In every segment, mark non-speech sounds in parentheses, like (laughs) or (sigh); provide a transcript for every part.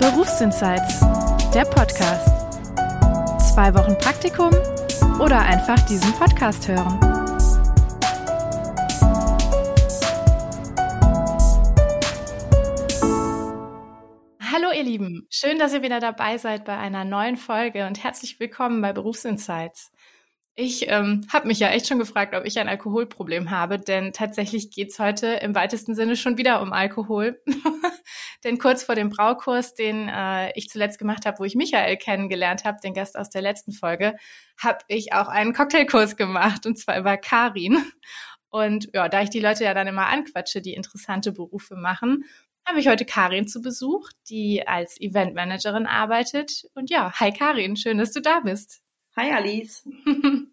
Berufsinsights, der Podcast. Zwei Wochen Praktikum oder einfach diesen Podcast hören. Hallo ihr Lieben, schön, dass ihr wieder dabei seid bei einer neuen Folge und herzlich willkommen bei Berufsinsights. Ich ähm, habe mich ja echt schon gefragt, ob ich ein Alkoholproblem habe, denn tatsächlich geht's heute im weitesten Sinne schon wieder um Alkohol. (laughs) denn kurz vor dem Braukurs, den äh, ich zuletzt gemacht habe, wo ich Michael kennengelernt habe, den Gast aus der letzten Folge, habe ich auch einen Cocktailkurs gemacht und zwar über Karin. Und ja, da ich die Leute ja dann immer anquatsche, die interessante Berufe machen, habe ich heute Karin zu Besuch, die als Eventmanagerin arbeitet. Und ja, hi Karin, schön, dass du da bist. Hi Alice. (laughs)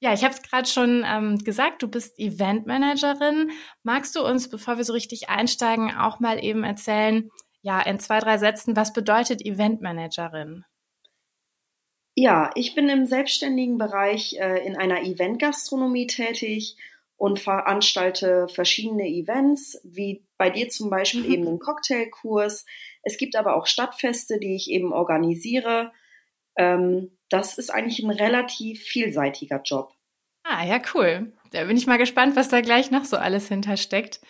Ja, ich habe es gerade schon ähm, gesagt, du bist Eventmanagerin. Magst du uns, bevor wir so richtig einsteigen, auch mal eben erzählen, ja, in zwei, drei Sätzen, was bedeutet Eventmanagerin? Ja, ich bin im selbstständigen Bereich äh, in einer Eventgastronomie tätig und veranstalte verschiedene Events, wie bei dir zum Beispiel eben den Cocktailkurs. Es gibt aber auch Stadtfeste, die ich eben organisiere. Ähm, das ist eigentlich ein relativ vielseitiger Job. Ah, ja, cool. Da bin ich mal gespannt, was da gleich noch so alles hintersteckt.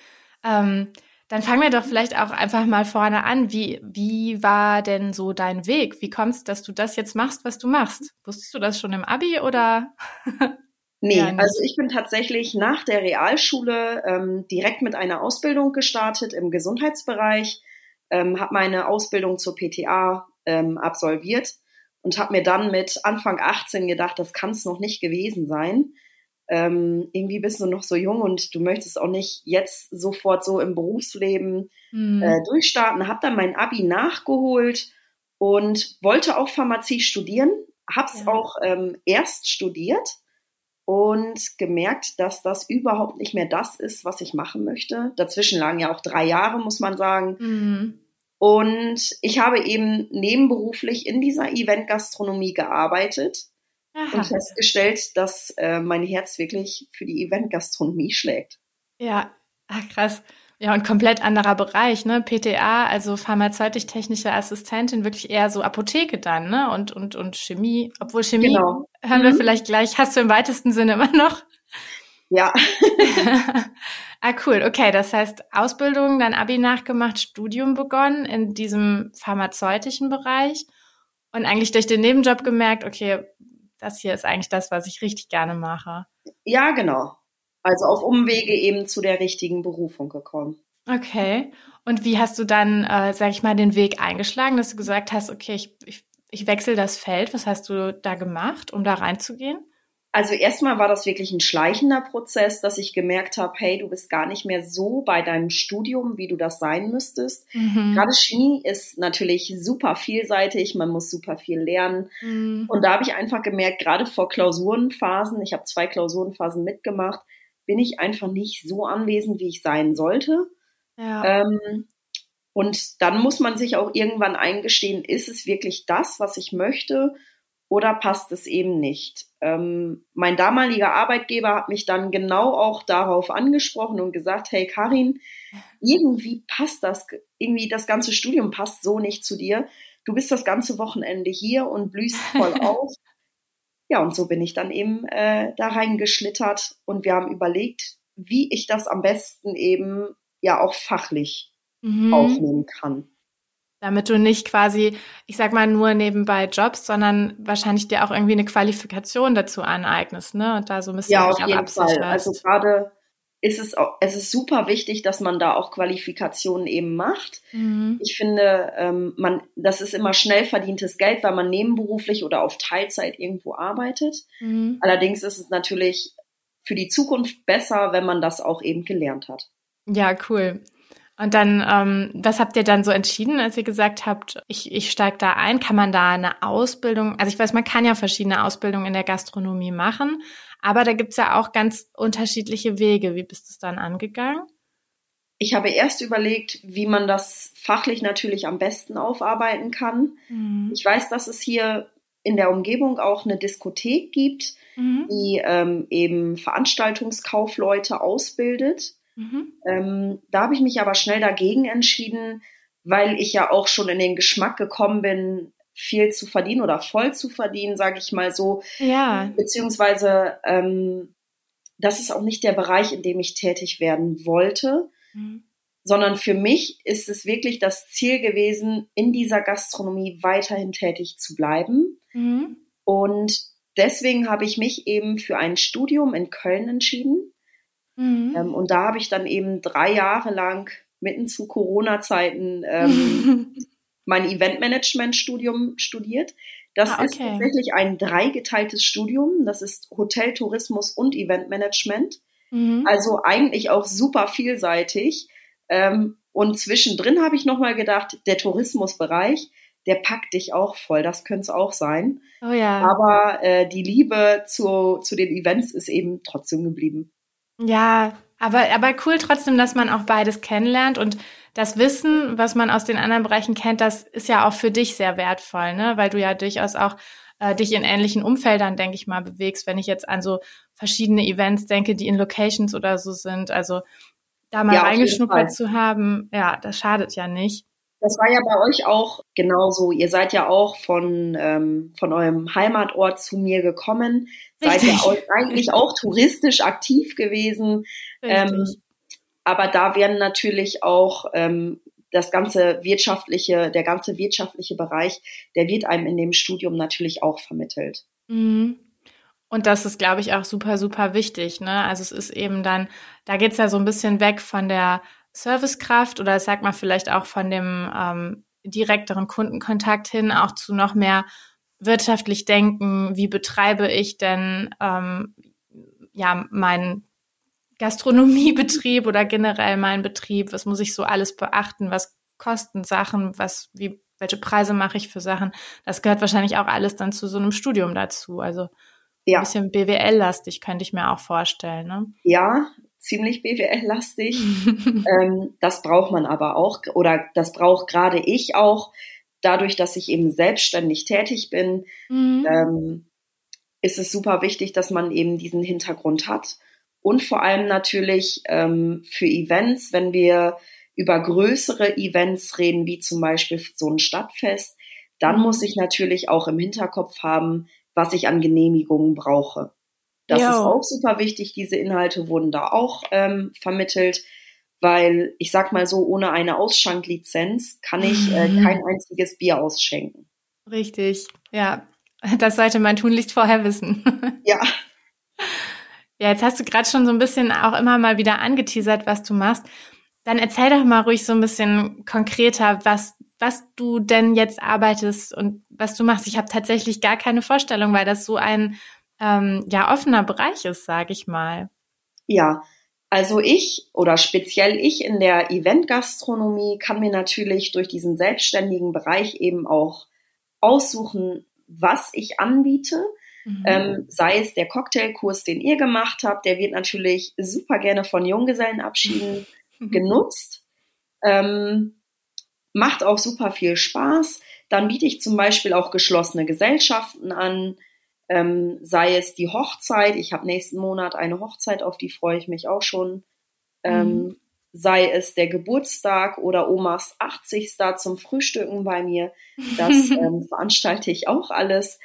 Ähm, dann fangen wir doch vielleicht auch einfach mal vorne an. Wie, wie war denn so dein Weg? Wie kommst, dass du das jetzt machst, was du machst? Wusstest du das schon im Abi oder? (laughs) nee, also ich bin tatsächlich nach der Realschule ähm, direkt mit einer Ausbildung gestartet im Gesundheitsbereich, ähm, habe meine Ausbildung zur PTA ähm, absolviert und habe mir dann mit Anfang 18 gedacht, das kann es noch nicht gewesen sein. Ähm, irgendwie bist du noch so jung und du möchtest auch nicht jetzt sofort so im Berufsleben mhm. äh, durchstarten. Habe dann mein Abi nachgeholt und wollte auch Pharmazie studieren. Hab's ja. auch ähm, erst studiert und gemerkt, dass das überhaupt nicht mehr das ist, was ich machen möchte. Dazwischen lagen ja auch drei Jahre, muss man sagen. Mhm. Und ich habe eben nebenberuflich in dieser Eventgastronomie gearbeitet Aha. und festgestellt, dass äh, mein Herz wirklich für die Eventgastronomie schlägt. Ja, ach krass. Ja, und komplett anderer Bereich, ne? PTA, also pharmazeutisch-technische Assistentin, wirklich eher so Apotheke dann, ne? Und, und, und Chemie. Obwohl Chemie genau. hören wir mhm. vielleicht gleich, hast du im weitesten Sinne immer noch. Ja. (laughs) Ah, cool. Okay, das heißt Ausbildung, dann Abi nachgemacht, Studium begonnen in diesem pharmazeutischen Bereich und eigentlich durch den Nebenjob gemerkt, okay, das hier ist eigentlich das, was ich richtig gerne mache. Ja, genau. Also auf Umwege eben zu der richtigen Berufung gekommen. Okay. Und wie hast du dann, äh, sag ich mal, den Weg eingeschlagen, dass du gesagt hast, okay, ich, ich, ich wechsle das Feld. Was hast du da gemacht, um da reinzugehen? Also erstmal war das wirklich ein schleichender Prozess, dass ich gemerkt habe, hey, du bist gar nicht mehr so bei deinem Studium, wie du das sein müsstest. Mhm. Gerade Chemie ist natürlich super vielseitig, man muss super viel lernen. Mhm. Und da habe ich einfach gemerkt, gerade vor Klausurenphasen, ich habe zwei Klausurenphasen mitgemacht, bin ich einfach nicht so anwesend, wie ich sein sollte. Ja. Ähm, und dann muss man sich auch irgendwann eingestehen, ist es wirklich das, was ich möchte? Oder passt es eben nicht. Ähm, mein damaliger Arbeitgeber hat mich dann genau auch darauf angesprochen und gesagt, hey Karin, irgendwie passt das, irgendwie das ganze Studium passt so nicht zu dir. Du bist das ganze Wochenende hier und blühst voll (laughs) auf. Ja, und so bin ich dann eben äh, da reingeschlittert und wir haben überlegt, wie ich das am besten eben ja auch fachlich mhm. aufnehmen kann. Damit du nicht quasi, ich sag mal, nur nebenbei Jobs, sondern wahrscheinlich dir auch irgendwie eine Qualifikation dazu aneignest, ne? Und da so ein bisschen ja, auf jeden Fall. Also gerade ist es, auch, es ist super wichtig, dass man da auch Qualifikationen eben macht. Mhm. Ich finde, ähm, man, das ist immer schnell verdientes Geld, weil man nebenberuflich oder auf Teilzeit irgendwo arbeitet. Mhm. Allerdings ist es natürlich für die Zukunft besser, wenn man das auch eben gelernt hat. Ja, cool. Und dann, ähm, was habt ihr dann so entschieden, als ihr gesagt habt, ich, ich steige da ein? Kann man da eine Ausbildung, also ich weiß, man kann ja verschiedene Ausbildungen in der Gastronomie machen, aber da gibt's ja auch ganz unterschiedliche Wege. Wie bist du es dann angegangen? Ich habe erst überlegt, wie man das fachlich natürlich am besten aufarbeiten kann. Mhm. Ich weiß, dass es hier in der Umgebung auch eine Diskothek gibt, mhm. die ähm, eben Veranstaltungskaufleute ausbildet. Mhm. Ähm, da habe ich mich aber schnell dagegen entschieden, weil ich ja auch schon in den Geschmack gekommen bin, viel zu verdienen oder voll zu verdienen, sage ich mal so. Ja. Beziehungsweise ähm, das ist auch nicht der Bereich, in dem ich tätig werden wollte, mhm. sondern für mich ist es wirklich das Ziel gewesen, in dieser Gastronomie weiterhin tätig zu bleiben. Mhm. Und deswegen habe ich mich eben für ein Studium in Köln entschieden. Mhm. Ähm, und da habe ich dann eben drei Jahre lang mitten zu Corona-Zeiten ähm, (laughs) mein Eventmanagement-Studium studiert. Das ah, okay. ist tatsächlich ein dreigeteiltes Studium. Das ist Hotel, Tourismus und Eventmanagement. Mhm. Also eigentlich auch super vielseitig. Ähm, und zwischendrin habe ich nochmal gedacht, der Tourismusbereich, der packt dich auch voll. Das könnte es auch sein. Oh ja. Aber äh, die Liebe zu, zu den Events ist eben trotzdem geblieben. Ja, aber, aber cool trotzdem, dass man auch beides kennenlernt und das Wissen, was man aus den anderen Bereichen kennt, das ist ja auch für dich sehr wertvoll, ne? weil du ja durchaus auch äh, dich in ähnlichen Umfeldern, denke ich mal, bewegst. Wenn ich jetzt an so verschiedene Events denke, die in Locations oder so sind, also da mal ja, reingeschnuppert zu haben, ja, das schadet ja nicht. Das war ja bei euch auch genauso. Ihr seid ja auch von, ähm, von eurem Heimatort zu mir gekommen. Richtig. Seid ja eigentlich auch touristisch aktiv gewesen. Ähm, aber da werden natürlich auch ähm, das ganze wirtschaftliche, der ganze wirtschaftliche Bereich, der wird einem in dem Studium natürlich auch vermittelt. Mhm. Und das ist, glaube ich, auch super, super wichtig. Ne? Also es ist eben dann, da geht's ja so ein bisschen weg von der Servicekraft oder sag mal vielleicht auch von dem ähm, direkteren Kundenkontakt hin auch zu noch mehr wirtschaftlich denken, wie betreibe ich denn ähm, ja meinen Gastronomiebetrieb oder generell meinen Betrieb, was muss ich so alles beachten, was kosten Sachen, was, wie, welche Preise mache ich für Sachen. Das gehört wahrscheinlich auch alles dann zu so einem Studium dazu. Also ja. ein bisschen BWL-lastig könnte ich mir auch vorstellen. Ne? Ja, ziemlich BWL-lastig. (laughs) ähm, das braucht man aber auch oder das braucht gerade ich auch. Dadurch, dass ich eben selbstständig tätig bin, mhm. ähm, ist es super wichtig, dass man eben diesen Hintergrund hat. Und vor allem natürlich ähm, für Events, wenn wir über größere Events reden, wie zum Beispiel so ein Stadtfest, dann mhm. muss ich natürlich auch im Hinterkopf haben, was ich an Genehmigungen brauche. Das jo. ist auch super wichtig. Diese Inhalte wurden da auch ähm, vermittelt, weil ich sag mal so, ohne eine Ausschanklizenz kann ich äh, mhm. kein einziges Bier ausschenken. Richtig, ja. Das sollte man tunlichst vorher wissen. (laughs) Ja. Ja, jetzt hast du gerade schon so ein bisschen auch immer mal wieder angeteasert, was du machst. Dann erzähl doch mal ruhig so ein bisschen konkreter, was, was du denn jetzt arbeitest und was du machst. Ich habe tatsächlich gar keine Vorstellung, weil das so ein ähm, ja offener Bereich ist, sage ich mal. Ja, also ich oder speziell ich in der Eventgastronomie kann mir natürlich durch diesen selbstständigen Bereich eben auch aussuchen, was ich anbiete. Mhm. Ähm, sei es der Cocktailkurs, den ihr gemacht habt, der wird natürlich super gerne von Junggesellenabschieden mhm. (laughs) genutzt. Ähm, macht auch super viel Spaß. Dann biete ich zum Beispiel auch geschlossene Gesellschaften an, ähm, sei es die Hochzeit. Ich habe nächsten Monat eine Hochzeit, auf die freue ich mich auch schon. Ähm, mhm. Sei es der Geburtstag oder Omas 80. zum Frühstücken bei mir. Das (laughs) ähm, veranstalte ich auch alles.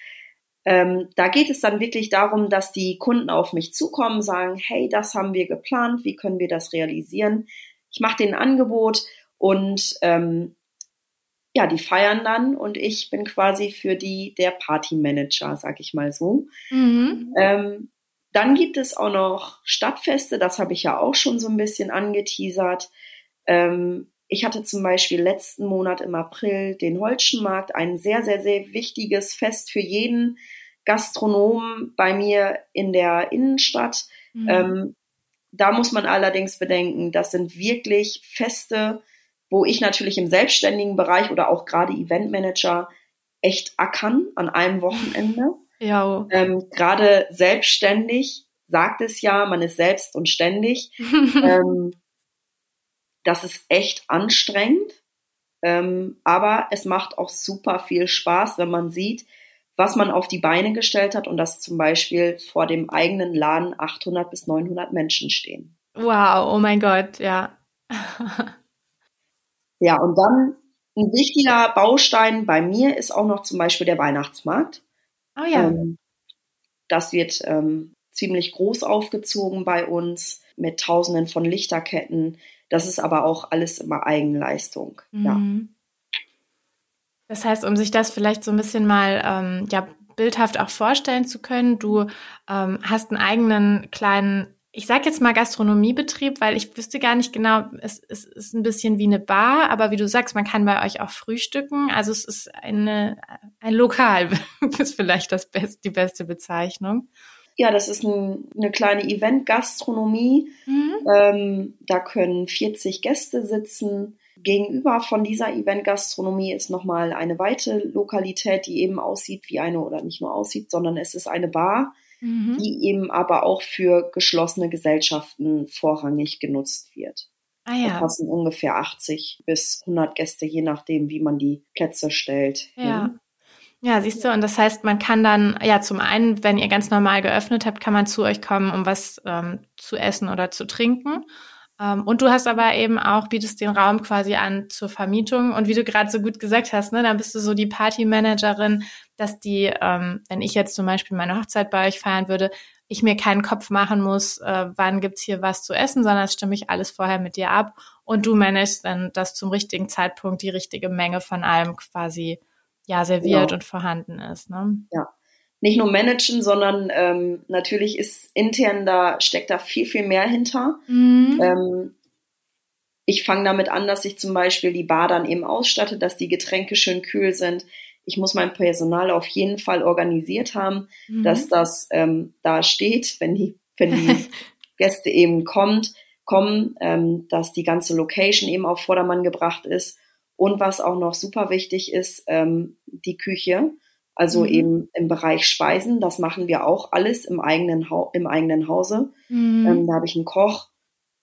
Ähm, da geht es dann wirklich darum, dass die Kunden auf mich zukommen, sagen, hey, das haben wir geplant, wie können wir das realisieren? Ich mache den Angebot und ähm, ja, die feiern dann und ich bin quasi für die der Partymanager, sag ich mal so. Mhm. Ähm, dann gibt es auch noch Stadtfeste, das habe ich ja auch schon so ein bisschen angeteasert. Ähm, ich hatte zum Beispiel letzten Monat im April den Holschenmarkt, ein sehr, sehr, sehr wichtiges Fest für jeden Gastronomen bei mir in der Innenstadt. Mhm. Ähm, da muss man allerdings bedenken, das sind wirklich Feste, wo ich natürlich im selbstständigen Bereich oder auch gerade Eventmanager echt ackern an einem Wochenende. (laughs) Ja. Ähm, gerade selbstständig sagt es ja, man ist selbst und ständig. (laughs) ähm, das ist echt anstrengend, ähm, aber es macht auch super viel Spaß, wenn man sieht, was man auf die Beine gestellt hat und dass zum Beispiel vor dem eigenen Laden 800 bis 900 Menschen stehen. Wow, oh mein Gott, ja. (laughs) Ja, und dann ein wichtiger Baustein bei mir ist auch noch zum Beispiel der Weihnachtsmarkt. Oh ja. Ähm, das wird ähm, ziemlich groß aufgezogen bei uns mit Tausenden von Lichterketten. Das ist aber auch alles immer Eigenleistung. Mhm. Ja. Das heißt, um sich das vielleicht so ein bisschen mal ähm, ja, bildhaft auch vorstellen zu können, du ähm, hast einen eigenen kleinen ich sage jetzt mal Gastronomiebetrieb, weil ich wüsste gar nicht genau, es, es, ist ein bisschen wie eine Bar, aber wie du sagst, man kann bei euch auch frühstücken. Also es ist eine, ein Lokal, (laughs) ist vielleicht das best, die beste Bezeichnung. Ja, das ist ein, eine kleine Event-Gastronomie. Mhm. Ähm, da können 40 Gäste sitzen. Gegenüber von dieser Event-Gastronomie ist nochmal eine weitere Lokalität, die eben aussieht wie eine oder nicht nur aussieht, sondern es ist eine Bar mhm. die eben aber auch für geschlossene Gesellschaften vorrangig genutzt wird. Ah, ja. Da passen ungefähr 80 bis 100 Gäste, je nachdem, wie man die Plätze stellt. Ja. Hin. Ja, siehst du, und das heißt, man kann dann, ja, zum einen, wenn ihr ganz normal geöffnet habt, kann man zu euch kommen, um was ähm, zu essen oder zu trinken. Ähm, und du hast aber eben auch, bietest den Raum quasi an zur Vermietung. Und wie du gerade so gut gesagt hast, ne, dann bist du so die Partymanagerin, dass die, ähm, wenn ich jetzt zum Beispiel meine Hochzeit bei euch feiern würde, ich mir keinen Kopf machen muss, äh, wann gibt's hier was zu essen, sondern das stimme ich alles vorher mit dir ab und du managst dann, dass zum richtigen Zeitpunkt die richtige Menge von allem quasi ja serviert genau. und vorhanden ist. Ne? Ja. Nicht nur managen, sondern ähm, natürlich ist intern da, steckt da viel, viel mehr hinter. Mhm. Ähm, ich fange damit an, dass ich zum Beispiel die Bar dann eben ausstatte, dass die Getränke schön kühl sind, ich muss mein Personal auf jeden Fall organisiert haben, mhm. dass das ähm, da steht, wenn die, wenn die (laughs) Gäste eben kommt, kommen, ähm, dass die ganze Location eben auf Vordermann gebracht ist. Und was auch noch super wichtig ist, ähm, die Küche. Also mhm. eben im Bereich Speisen, das machen wir auch alles im eigenen, ha im eigenen Hause. Mhm. Ähm, da habe ich einen Koch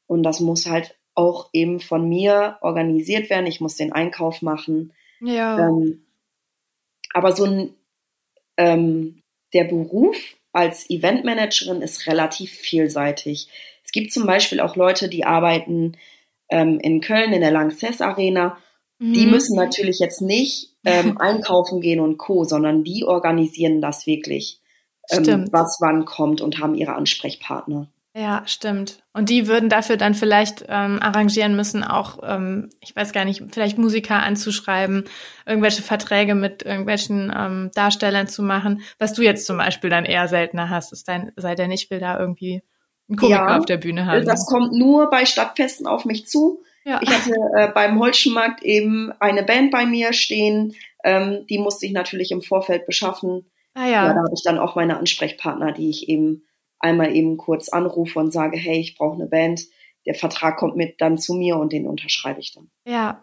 und das muss halt auch eben von mir organisiert werden. Ich muss den Einkauf machen. Ja. Ähm, aber so ein, ähm, der Beruf als Eventmanagerin ist relativ vielseitig. Es gibt zum Beispiel auch Leute, die arbeiten ähm, in Köln in der Lanxess Arena. Mhm. Die müssen natürlich jetzt nicht ähm, (laughs) einkaufen gehen und Co., sondern die organisieren das wirklich, ähm, was wann kommt und haben ihre Ansprechpartner. Ja, stimmt. Und die würden dafür dann vielleicht ähm, arrangieren müssen, auch, ähm, ich weiß gar nicht, vielleicht Musiker anzuschreiben, irgendwelche Verträge mit irgendwelchen ähm, Darstellern zu machen, was du jetzt zum Beispiel dann eher seltener hast, ist dein, sei der nicht will da irgendwie einen Komiker ja, auf der Bühne haben. Das kommt nur bei Stadtfesten auf mich zu. Ja. Ich hatte äh, beim Holzschenmarkt eben eine Band bei mir stehen, ähm, die musste ich natürlich im Vorfeld beschaffen. Ah ja. ja da habe ich dann auch meine Ansprechpartner, die ich eben einmal eben kurz anrufe und sage, hey, ich brauche eine Band. Der Vertrag kommt mit dann zu mir und den unterschreibe ich dann. Ja.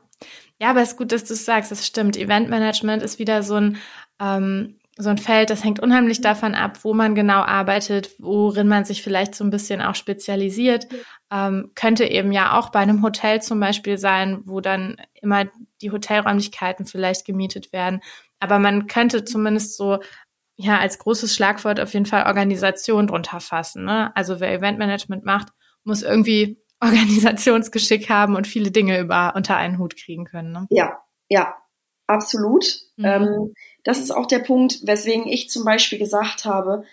Ja, aber es ist gut, dass du es sagst. Das stimmt. Eventmanagement ist wieder so ein, ähm, so ein Feld, das hängt unheimlich davon ab, wo man genau arbeitet, worin man sich vielleicht so ein bisschen auch spezialisiert. Ähm, könnte eben ja auch bei einem Hotel zum Beispiel sein, wo dann immer die Hotelräumlichkeiten vielleicht gemietet werden. Aber man könnte zumindest so ja als großes Schlagwort auf jeden Fall Organisation drunter fassen. Ne? Also wer Eventmanagement macht, muss irgendwie (laughs) Organisationsgeschick haben und viele Dinge über unter einen Hut kriegen können. Ne? Ja, ja, absolut. Mhm. Ähm, das ist auch der Punkt, weswegen ich zum Beispiel gesagt habe,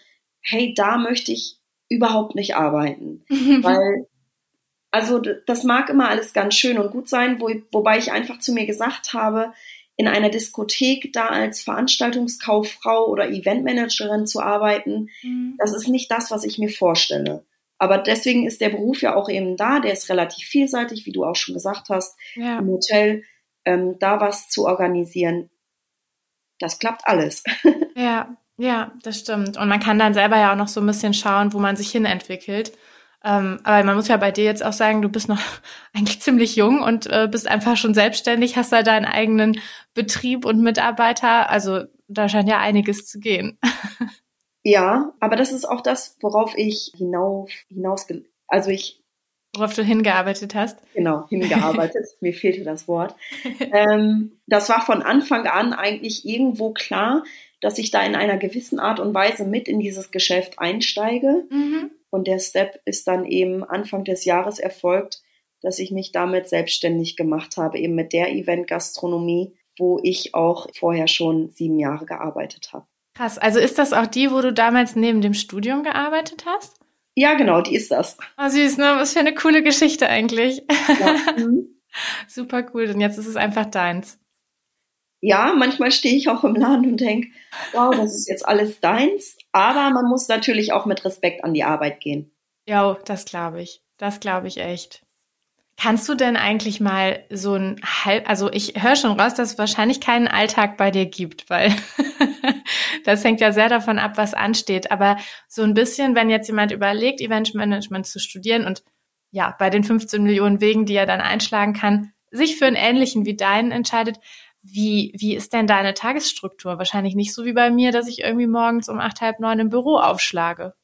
hey, da möchte ich überhaupt nicht arbeiten, (laughs) weil also das mag immer alles ganz schön und gut sein, wo, wobei ich einfach zu mir gesagt habe, in einer Diskothek da als Veranstaltungskauffrau oder Eventmanagerin zu arbeiten, mhm. das ist nicht das, was ich mir vorstelle. Aber deswegen ist der Beruf ja auch eben da, der ist relativ vielseitig, wie du auch schon gesagt hast, ja. im Hotel ähm, da was zu organisieren. Das klappt alles. (laughs) Ja, ja, das stimmt. Und man kann dann selber ja auch noch so ein bisschen schauen, wo man sich hin entwickelt. Ähm, aber man muss ja bei dir jetzt auch sagen, du bist noch (laughs) eigentlich ziemlich jung und äh, bist einfach schon selbstständig, hast da deinen eigenen Betrieb und Mitarbeiter. Also da scheint ja einiges zu gehen. (laughs) Ja, aber das ist auch das, worauf ich hinauf, hinaus, also ich Worauf du hingearbeitet hast? Genau, hingearbeitet. (laughs) Mir fehlte das Wort. Ähm, das war von Anfang an eigentlich irgendwo klar, dass ich da in einer gewissen Art und Weise mit in dieses Geschäft einsteige. Mhm. Und der Step ist dann eben Anfang des Jahres erfolgt, dass ich mich damit selbstständig gemacht habe, eben mit der Event-Gastronomie, wo ich auch vorher schon sieben Jahre gearbeitet habe. Krass, also ist das auch die, wo du damals neben dem Studium gearbeitet hast? Ja, genau, die ist das. Oh, süß, ne? Was für eine coole Geschichte eigentlich. Ja. (laughs) Mhm. Super cool, und jetzt ist es einfach deins. Ja, manchmal stehe ich auch im Laden und denke, wow, das ist jetzt alles deins. Aber man muss natürlich auch mit Respekt an die Arbeit gehen. Ja, das glaube ich. Das glaube ich echt. Kannst du denn eigentlich mal so ein halb, also ich höre schon raus, dass es wahrscheinlich keinen Alltag bei dir gibt, weil (laughs) das hängt ja sehr davon ab, was ansteht. Aber so ein bisschen, wenn jetzt jemand überlegt, Eventmanagement zu studieren und ja, bei den 15 Millionen Wegen, die er dann einschlagen kann, sich für einen ähnlichen wie deinen entscheidet, wie, wie ist denn deine Tagesstruktur? Wahrscheinlich nicht so wie bei mir, dass ich irgendwie morgens um acht, halb neun im Büro aufschlage.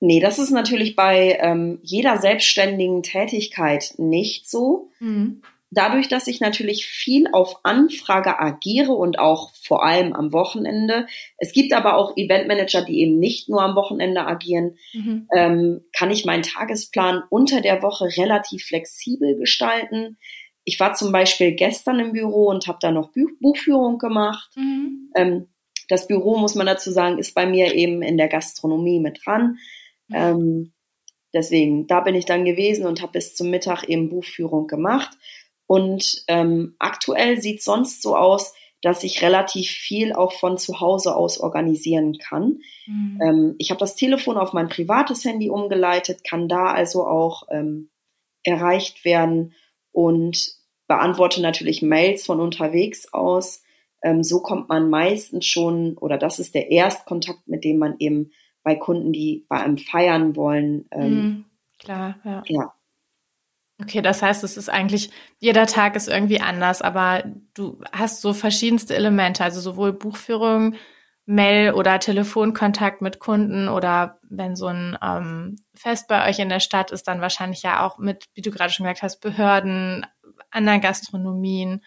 Nee, das ist natürlich bei ähm, jeder selbstständigen Tätigkeit nicht so. Mhm. Dadurch, dass ich natürlich viel auf Anfrage agiere und auch vor allem am Wochenende. Es gibt aber auch Eventmanager, die eben nicht nur am Wochenende agieren. Mhm. Ähm, kann ich meinen Tagesplan unter der Woche relativ flexibel gestalten. Ich war zum Beispiel gestern im Büro und habe da noch Buchführung gemacht. Mhm. Ähm, das Büro, muss man dazu sagen, ist bei mir eben in der Gastronomie mit dran. Ähm, deswegen, da bin ich dann gewesen und habe bis zum Mittag eben Buchführung gemacht. Und ähm, aktuell sieht sonst so aus, dass ich relativ viel auch von zu Hause aus organisieren kann. Mhm. Ähm, ich habe das Telefon auf mein privates Handy umgeleitet, kann da also auch ähm, erreicht werden und beantworte natürlich Mails von unterwegs aus. Ähm, so kommt man meistens schon, oder das ist der Erstkontakt, mit dem man eben bei Kunden, die bei einem feiern wollen. Ähm, mhm, klar, ja. ja. Okay, das heißt, es ist eigentlich, jeder Tag ist irgendwie anders, aber du hast so verschiedenste Elemente, also sowohl Buchführung, Mail oder Telefonkontakt mit Kunden oder wenn so ein ähm, Fest bei euch in der Stadt ist, dann wahrscheinlich ja auch mit, wie du gerade schon gesagt hast, Behörden, anderen Gastronomien.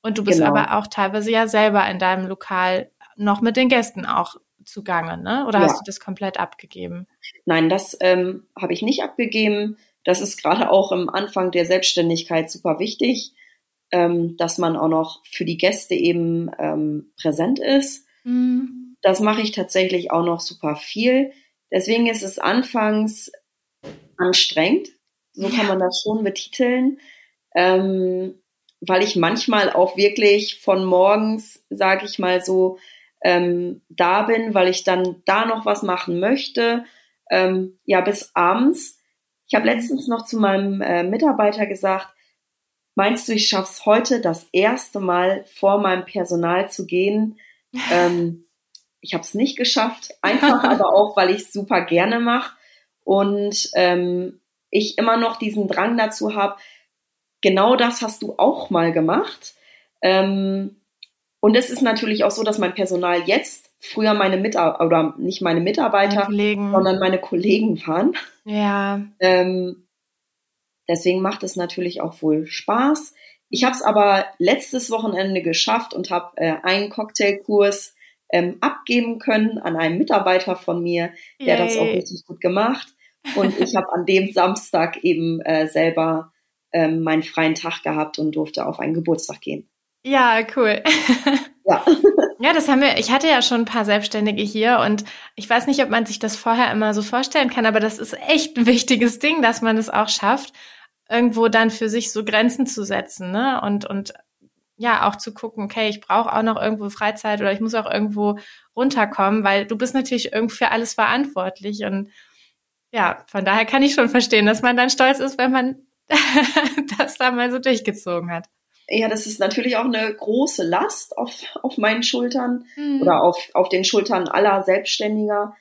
Und du bist genau. aber auch teilweise ja selber in deinem Lokal noch mit den Gästen auch zugange, ne? Oder ja. hast du das komplett abgegeben? Nein, das ähm, habe ich nicht abgegeben. Das ist gerade auch am Anfang der Selbstständigkeit super wichtig, ähm, dass man auch noch für die Gäste eben ähm, präsent ist. Mhm. Das mache ich tatsächlich auch noch super viel. Deswegen ist es anfangs anstrengend. So kann man das schon betiteln. Ähm, weil ich manchmal auch wirklich von morgens, sage ich mal so, ähm, da bin, weil ich dann da noch was machen möchte, ähm, ja, bis abends. Ich habe letztens noch zu meinem äh, Mitarbeiter gesagt, meinst du, ich schaff's heute das erste Mal vor meinem Personal zu gehen? (laughs) Ähm, ich habe es nicht geschafft, einfach aber auch, weil ich es super gerne mache und ähm, ich immer noch diesen Drang dazu habe, genau das hast du auch mal gemacht. Ähm, und es ist natürlich auch so, dass mein Personal jetzt früher meine Mitarbeiter, oder nicht meine Mitarbeiter, meine sondern meine Kollegen waren. Ja. Ähm, deswegen macht es natürlich auch wohl Spaß. Ich habe es aber letztes Wochenende geschafft und habe äh, einen Cocktailkurs ähm, abgeben können an einen Mitarbeiter von mir, der Yay. das auch richtig gut gemacht. Und ich habe an dem Samstag eben äh, selber ähm, meinen freien Tag gehabt und durfte auf einen Geburtstag gehen. Ja, cool. Ja. (laughs) ja, das haben wir, ich hatte ja schon ein paar Selbstständige hier und ich weiß nicht, ob man sich das vorher immer so vorstellen kann, aber das ist echt ein wichtiges Ding, dass man es auch schafft, irgendwo dann für sich so Grenzen zu setzen, ne? Und, und ja, auch zu gucken, okay, ich brauche auch noch irgendwo Freizeit oder ich muss auch irgendwo runterkommen, weil du bist natürlich irgendwie für alles verantwortlich und ja, von daher kann ich schon verstehen, dass man dann stolz ist, wenn man (laughs) das da mal so durchgezogen hat. Ja, das ist natürlich auch eine große Last auf, auf meinen Schultern mhm. oder auf, auf den Schultern aller Selbstständiger.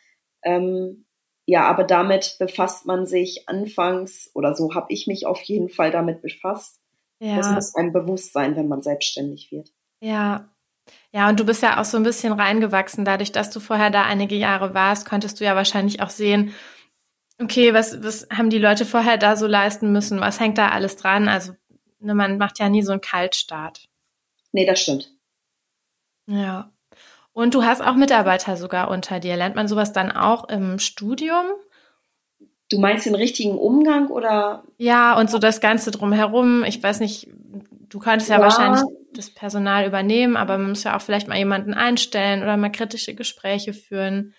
Ähm, ja, aber damit befasst man sich anfangs, oder so habe ich mich auf jeden Fall damit befasst. Ja. Das muss einem bewusst sein, wenn man selbstständig wird. Ja. Ja, und du bist ja auch so ein bisschen reingewachsen. Dadurch, dass du vorher da einige Jahre warst, konntest du ja wahrscheinlich auch sehen, okay, was, was haben die Leute vorher da so leisten müssen? Was hängt da alles dran? Also, ne, man macht ja nie so einen Kaltstart. Nee, das stimmt. Ja. Und du hast auch Mitarbeiter sogar unter dir. Lernt man sowas dann auch im Studium? Du meinst den richtigen Umgang oder? Ja, und so das Ganze drumherum. Ich weiß nicht, du könntest ja, ja, wahrscheinlich das Personal übernehmen, aber man muss ja auch vielleicht mal jemanden einstellen oder mal kritische Gespräche führen.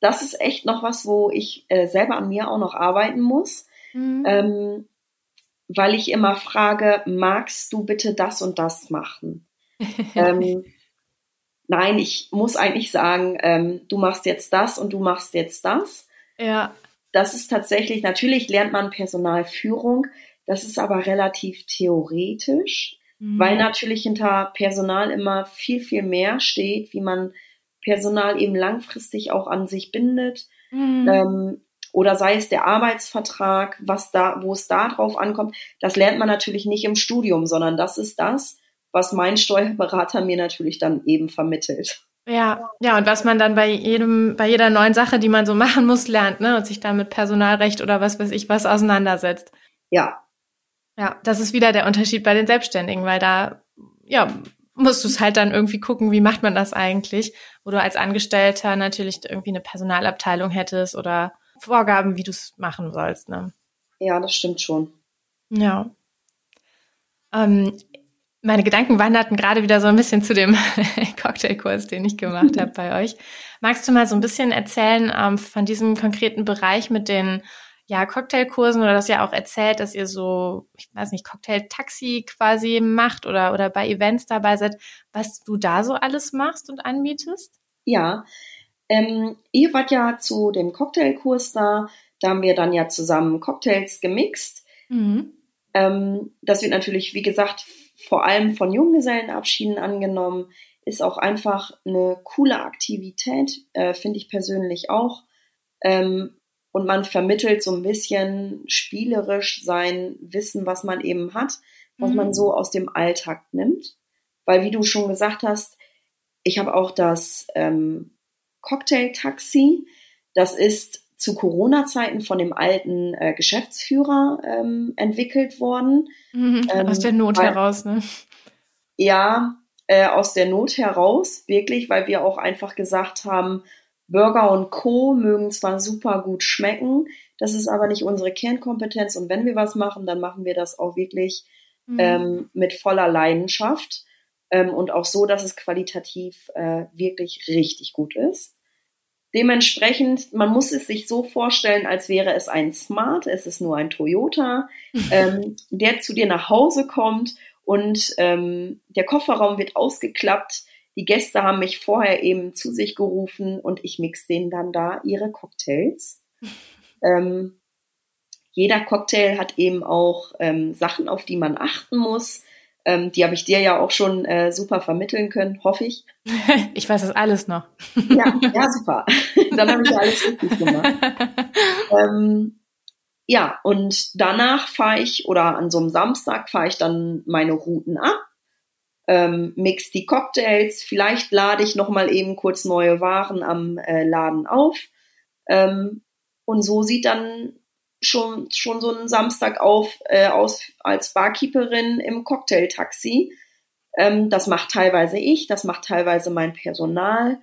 Das ist echt noch was, wo ich äh, selber an mir auch noch arbeiten muss, mhm. ähm, weil ich immer frage, magst du bitte das und das machen? (laughs) ähm, nein, ich muss eigentlich sagen, ähm, du machst jetzt das und du machst jetzt das. Ja das ist tatsächlich, natürlich lernt man Personalführung, das ist aber relativ theoretisch, mhm. weil natürlich hinter Personal immer viel, viel mehr steht, wie man Personal eben langfristig auch an sich bindet. Mhm. Ähm, oder sei es der Arbeitsvertrag, was da, wo es da drauf ankommt, das lernt man natürlich nicht im Studium, sondern das ist das, was mein Steuerberater mir natürlich dann eben vermittelt. Ja, ja, und was man dann bei jedem, bei jeder neuen Sache, die man so (laughs) machen muss, lernt, ne, und sich dann mit Personalrecht oder was weiß ich was auseinandersetzt. Ja. Ja, das ist wieder der Unterschied bei den Selbstständigen, weil da, ja, musst du es halt dann irgendwie gucken, wie macht man das eigentlich, wo du als Angestellter natürlich irgendwie eine Personalabteilung hättest oder Vorgaben, wie du es machen sollst, ne? Ja, das stimmt schon. Ja. Ähm, meine Gedanken wanderten gerade wieder so ein bisschen zu dem (laughs) Cocktailkurs, den ich gemacht (laughs) habe bei euch. Magst du mal so ein bisschen erzählen ähm, von diesem konkreten Bereich mit den ja, Cocktailkursen oder das ja auch erzählt, dass ihr so, ich weiß nicht, Cocktail-Taxi quasi macht oder, oder bei Events dabei seid, was du da so alles machst und anbietest? Ja, ähm, ihr wart ja zu dem Cocktailkurs da, da haben wir dann ja zusammen Cocktails gemixt. Mhm. Ähm, das wird natürlich, wie gesagt, vor allem von Junggesellenabschieden angenommen, ist auch einfach eine coole Aktivität, äh, finde ich persönlich auch. Ähm, und man vermittelt so ein bisschen spielerisch sein Wissen, was man eben hat, was mhm. man so aus dem Alltag nimmt. Weil, wie du schon gesagt hast, ich habe auch das ähm, Cocktail-Taxi. Das ist zu Corona-Zeiten von dem alten äh, Geschäftsführer ähm, entwickelt worden. Mhm, ähm, aus der Not weil, heraus, ne? Ja, äh, aus der Not heraus, wirklich, weil wir auch einfach gesagt haben, Burger und Co. mögen zwar super gut schmecken, das ist aber nicht unsere Kernkompetenz und wenn wir was machen, dann machen wir das auch wirklich mhm. ähm, mit voller Leidenschaft ähm, und auch so, dass es qualitativ äh, wirklich richtig gut ist. Dementsprechend, man muss es sich so vorstellen, als wäre es ein Smart, es ist nur ein Toyota, (laughs) ähm, der zu dir nach Hause kommt und ähm, der Kofferraum wird ausgeklappt. Die Gäste haben mich vorher eben zu sich gerufen und ich mix denen dann da ihre Cocktails. (laughs) Ähm, jeder Cocktail hat eben auch ähm, Sachen, auf die man achten muss. Ähm, die habe ich dir ja auch schon äh, super vermitteln können, hoffe ich. (laughs) Ich weiß das alles noch. Ja, ja super. (laughs) Dann habe ich ja alles richtig gemacht. (laughs) ähm, ja, und danach fahre ich, oder an so einem Samstag fahre ich dann meine Routen ab, ähm, mix die Cocktails, vielleicht lade ich nochmal eben kurz neue Waren am äh, Laden auf. Ähm, und so sieht dann schon, schon so einen Samstag auf äh, aus als Barkeeperin im Cocktailtaxi. Ähm, das macht teilweise ich, das macht teilweise mein Personal.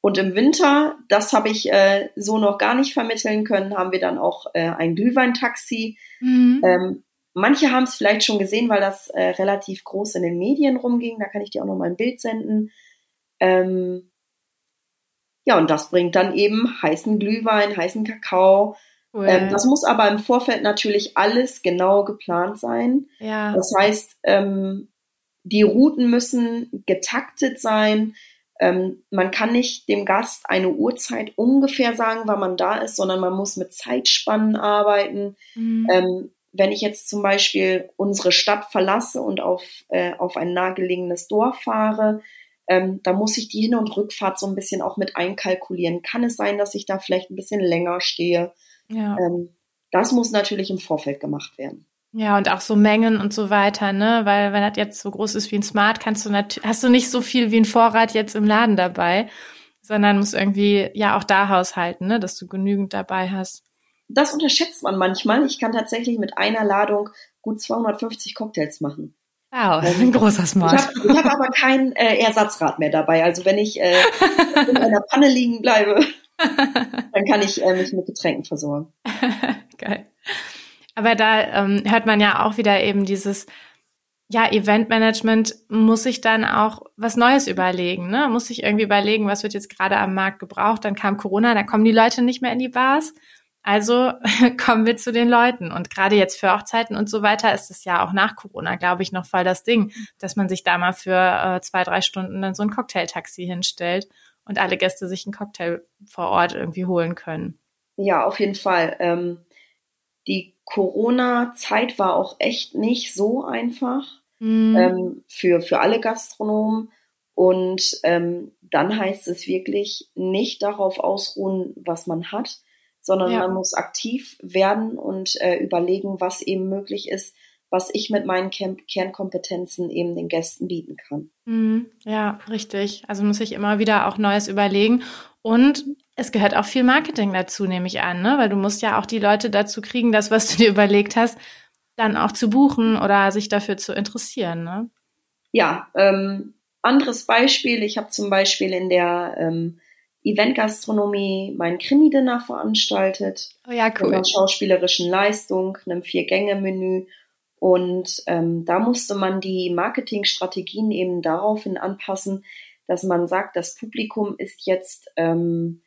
Und im Winter, das habe ich äh, so noch gar nicht vermitteln können, haben wir dann auch äh, ein Glühweintaxi. Mhm. Ähm, manche haben es vielleicht schon gesehen, weil das äh, relativ groß in den Medien rumging. Da kann ich dir auch noch mal ein Bild senden. Ähm, ja, und das bringt dann eben heißen Glühwein, heißen Kakao, Cool. Ähm, das muss aber im Vorfeld natürlich alles genau geplant sein. Ja. Das heißt, ähm, die Routen müssen getaktet sein. Ähm, man kann nicht dem Gast eine Uhrzeit ungefähr sagen, wann man da ist, sondern man muss mit Zeitspannen arbeiten. Mhm. Ähm, wenn ich jetzt zum Beispiel unsere Stadt verlasse und auf, äh, auf ein nahegelegenes Dorf fahre, ähm, da muss ich die Hin- und Rückfahrt so ein bisschen auch mit einkalkulieren. Kann es sein, dass ich da vielleicht ein bisschen länger stehe? Ja. Ähm, das muss natürlich im Vorfeld gemacht werden. Ja, und auch so Mengen und so weiter, ne? Weil wenn das jetzt so groß ist wie ein Smart, kannst du natürlich, hast du nicht so viel wie ein Vorrat jetzt im Laden dabei, sondern musst irgendwie ja auch da haushalten, ne? Dass du genügend dabei hast. Das unterschätzt man manchmal. Ich kann tatsächlich mit einer Ladung gut 250 Cocktails machen. Wow, ähm, ein großer Smart. Ich habe hab aber kein äh, Ersatzrad mehr dabei. Also wenn ich äh, in einer Panne liegen bleibe, (laughs) Dann kann ich äh, mich mit Getränken versorgen. (laughs) Geil. Aber da ähm, hört man ja auch wieder eben dieses, ja, Eventmanagement muss sich dann auch was Neues überlegen, ne? Muss sich irgendwie überlegen, was wird jetzt gerade am Markt gebraucht. Dann kam Corona, dann kommen die Leute nicht mehr in die Bars. Also (laughs) kommen wir zu den Leuten. Und gerade jetzt für Hochzeiten und so weiter ist es ja auch nach Corona, glaube ich, noch voll das Ding, dass man sich da mal für äh, zwei, drei Stunden dann so ein Cocktailtaxi hinstellt und alle Gäste sich einen Cocktail vor Ort irgendwie holen können. Ja, auf jeden Fall. Ähm, die Corona-Zeit war auch echt nicht so einfach mhm. ähm, für, für alle Gastronomen. Und ähm, dann heißt es wirklich nicht darauf ausruhen, was man hat, sondern ja. man muss aktiv werden und äh, überlegen, was eben möglich ist, was ich mit meinen Kernkompetenzen eben den Gästen bieten kann. Mhm. Ja, richtig. Also muss ich immer wieder auch Neues überlegen. Und es gehört auch viel Marketing dazu, nehme ich an, ne? Weil du musst ja auch die Leute dazu kriegen, das, was du dir (laughs) überlegt hast, dann auch zu buchen oder sich dafür zu interessieren, ne? Ja, ähm, anderes Beispiel. Ich habe zum Beispiel in der ähm, Eventgastronomie mein Krimi-Dinner veranstaltet. Oh ja, cool. Mit einer schauspielerischen Leistung, einem Vier-Gänge-Menü. Und ähm, da musste man die Marketingstrategien eben daraufhin anpassen, dass man sagt, das Publikum ist jetzt ähm,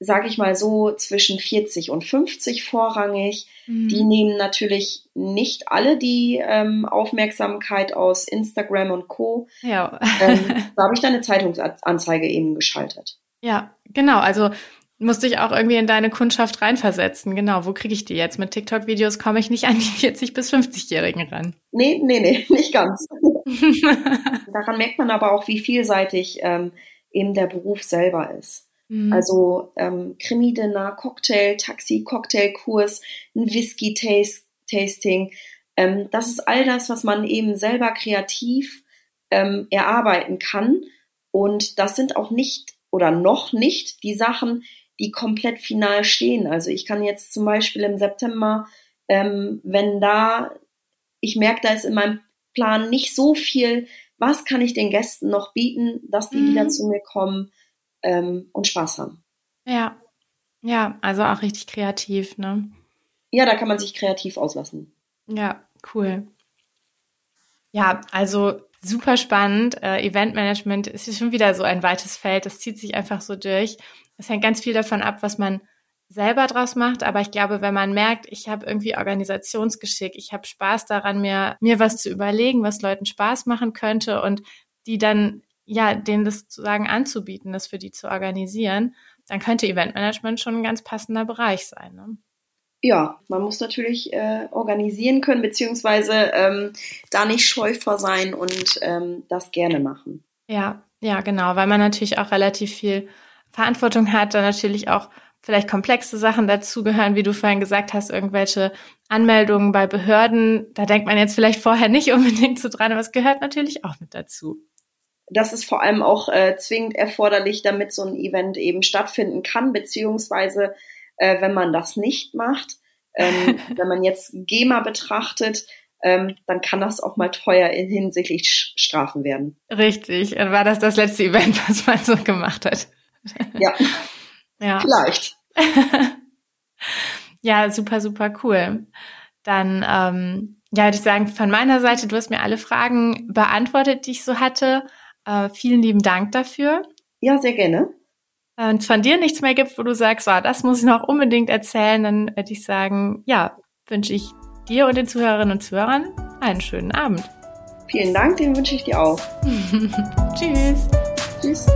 sage ich mal so, zwischen 40 und 50 vorrangig. Mhm. Die nehmen natürlich nicht alle die ähm, Aufmerksamkeit aus Instagram und Co. Ja. ähm, (laughs) da habe ich dann eine Zeitungsanzeige eben geschaltet. Ja, genau. Also musste ich auch irgendwie in deine Kundschaft reinversetzen. Genau, wo kriege ich die jetzt? Mit TikTok-Videos komme ich nicht an die 40- bis 50-Jährigen ran. Nee, nee, nee, (laughs) nicht ganz. (laughs) Daran merkt man aber auch, wie vielseitig ähm, eben der Beruf selber ist. Mhm. Also ähm, Krimi-Dinner, Cocktail, Taxi, Cocktailkurs, ein Whisky-Tasting. Ähm, das ist all das, was man eben selber kreativ ähm, erarbeiten kann. Und das sind auch nicht oder noch nicht die Sachen, die komplett final stehen. Also ich kann jetzt zum Beispiel im September, ähm, wenn da, ich merke, da ist in meinem Plan nicht so viel, was kann ich den Gästen noch bieten, dass die mhm. wieder zu mir kommen, ähm, und Spaß haben. Ja, ja, also auch richtig kreativ, ne? Ja, da kann man sich kreativ auslassen. Ja, cool. Ja, also super spannend. Äh, Eventmanagement ist schon wieder so ein weites Feld. Das zieht sich einfach so durch. Es hängt ganz viel davon ab, was man selber draus macht. Aber ich glaube, wenn man merkt, ich habe irgendwie Organisationsgeschick, ich habe Spaß daran, mir, mir was zu überlegen, was Leuten Spaß machen könnte und die dann ja, denen das sozusagen anzubieten, das für die zu organisieren, dann könnte Eventmanagement schon ein ganz passender Bereich sein. Ne? Ja, man muss natürlich äh, organisieren können, beziehungsweise ähm, da nicht scheu vor sein und ähm, das gerne machen. Ja, ja, genau, weil man natürlich auch relativ viel Verantwortung hat, da natürlich auch vielleicht komplexe Sachen dazugehören, wie du vorhin gesagt hast, irgendwelche Anmeldungen bei Behörden. Da denkt man jetzt vielleicht vorher nicht unbedingt so dran, aber es gehört natürlich auch mit dazu das ist vor allem auch äh, zwingend erforderlich, damit so ein Event eben stattfinden kann, beziehungsweise äh, wenn man das nicht macht, ähm, (laughs) wenn man jetzt GEMA betrachtet, ähm, dann kann das auch mal teuer in hinsichtlich Strafen werden. Richtig. War das das letzte Event, (laughs) was man so gemacht hat? Ja. (laughs) ja. Vielleicht. ja, super, super cool. Dann, ähm, ja, würde ich sagen, von meiner Seite, du hast mir alle Fragen beantwortet, die ich so hatte. Äh, vielen lieben Dank dafür. Ja, sehr gerne. Und von dir nichts mehr gibt, wo du sagst, oh, das muss ich noch unbedingt erzählen, dann würde ich sagen, ja, wünsche ich dir und den Zuhörerinnen und Zuhörern einen schönen Abend. Vielen Dank, den wünsche ich dir auch. (laughs) Tschüss. Tschüss.